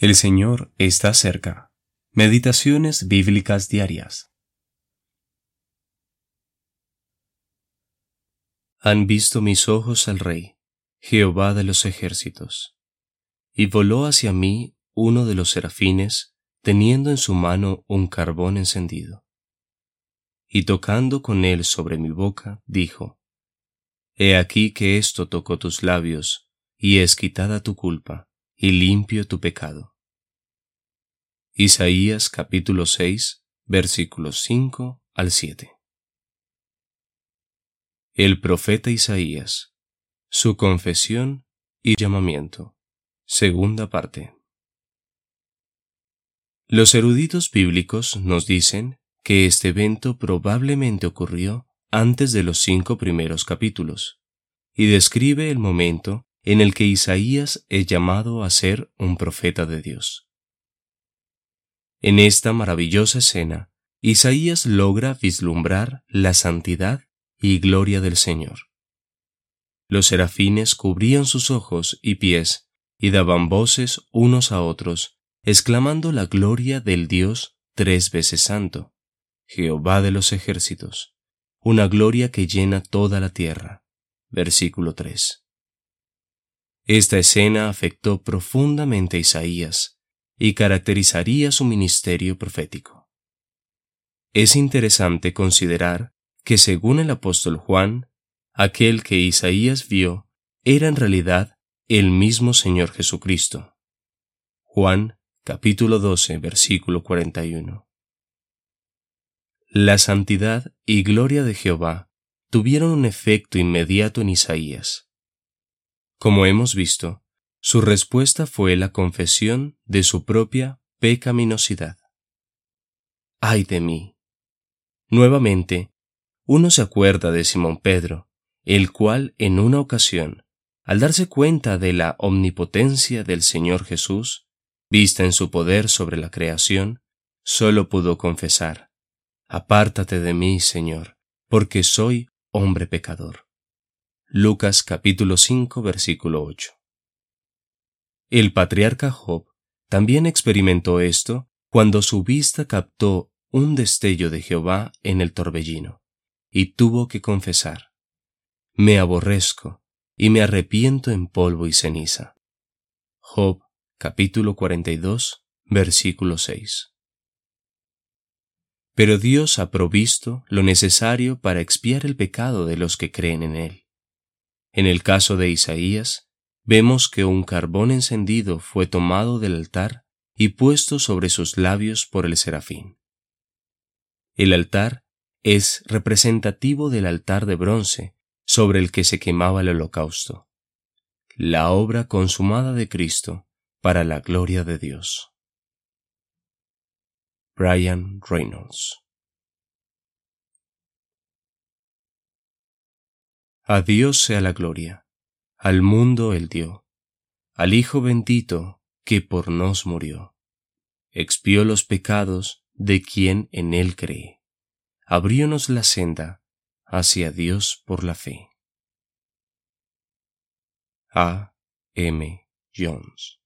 El Señor está cerca. Meditaciones bíblicas diarias. Han visto mis ojos al Rey, Jehová de los ejércitos. Y voló hacia mí uno de los serafines, teniendo en su mano un carbón encendido. Y tocando con él sobre mi boca, dijo, He aquí que esto tocó tus labios, y es quitada tu culpa y limpio tu pecado. Isaías capítulo 6 versículos 5 al 7. El profeta Isaías, su confesión y llamamiento. Segunda parte. Los eruditos bíblicos nos dicen que este evento probablemente ocurrió antes de los cinco primeros capítulos, y describe el momento en el que Isaías es llamado a ser un profeta de Dios. En esta maravillosa escena, Isaías logra vislumbrar la santidad y gloria del Señor. Los serafines cubrían sus ojos y pies y daban voces unos a otros, exclamando la gloria del Dios tres veces santo, Jehová de los ejércitos, una gloria que llena toda la tierra. Versículo 3. Esta escena afectó profundamente a Isaías y caracterizaría su ministerio profético. Es interesante considerar que según el apóstol Juan, aquel que Isaías vio era en realidad el mismo Señor Jesucristo. Juan capítulo 12 versículo 41. La santidad y gloria de Jehová tuvieron un efecto inmediato en Isaías. Como hemos visto, su respuesta fue la confesión de su propia pecaminosidad. ¡Ay de mí! Nuevamente, uno se acuerda de Simón Pedro, el cual en una ocasión, al darse cuenta de la omnipotencia del Señor Jesús, vista en su poder sobre la creación, solo pudo confesar, Apártate de mí, Señor, porque soy hombre pecador. Lucas capítulo 5 versículo 8. El patriarca Job también experimentó esto cuando su vista captó un destello de Jehová en el torbellino, y tuvo que confesar, Me aborrezco y me arrepiento en polvo y ceniza. Job capítulo 42 versículo 6. Pero Dios ha provisto lo necesario para expiar el pecado de los que creen en Él. En el caso de Isaías, vemos que un carbón encendido fue tomado del altar y puesto sobre sus labios por el serafín. El altar es representativo del altar de bronce sobre el que se quemaba el holocausto, la obra consumada de Cristo para la gloria de Dios. Brian Reynolds A Dios sea la gloria, al mundo el dio, al Hijo bendito que por nos murió. Expió los pecados de quien en él cree. Abriónos la senda hacia Dios por la fe. A. M. Jones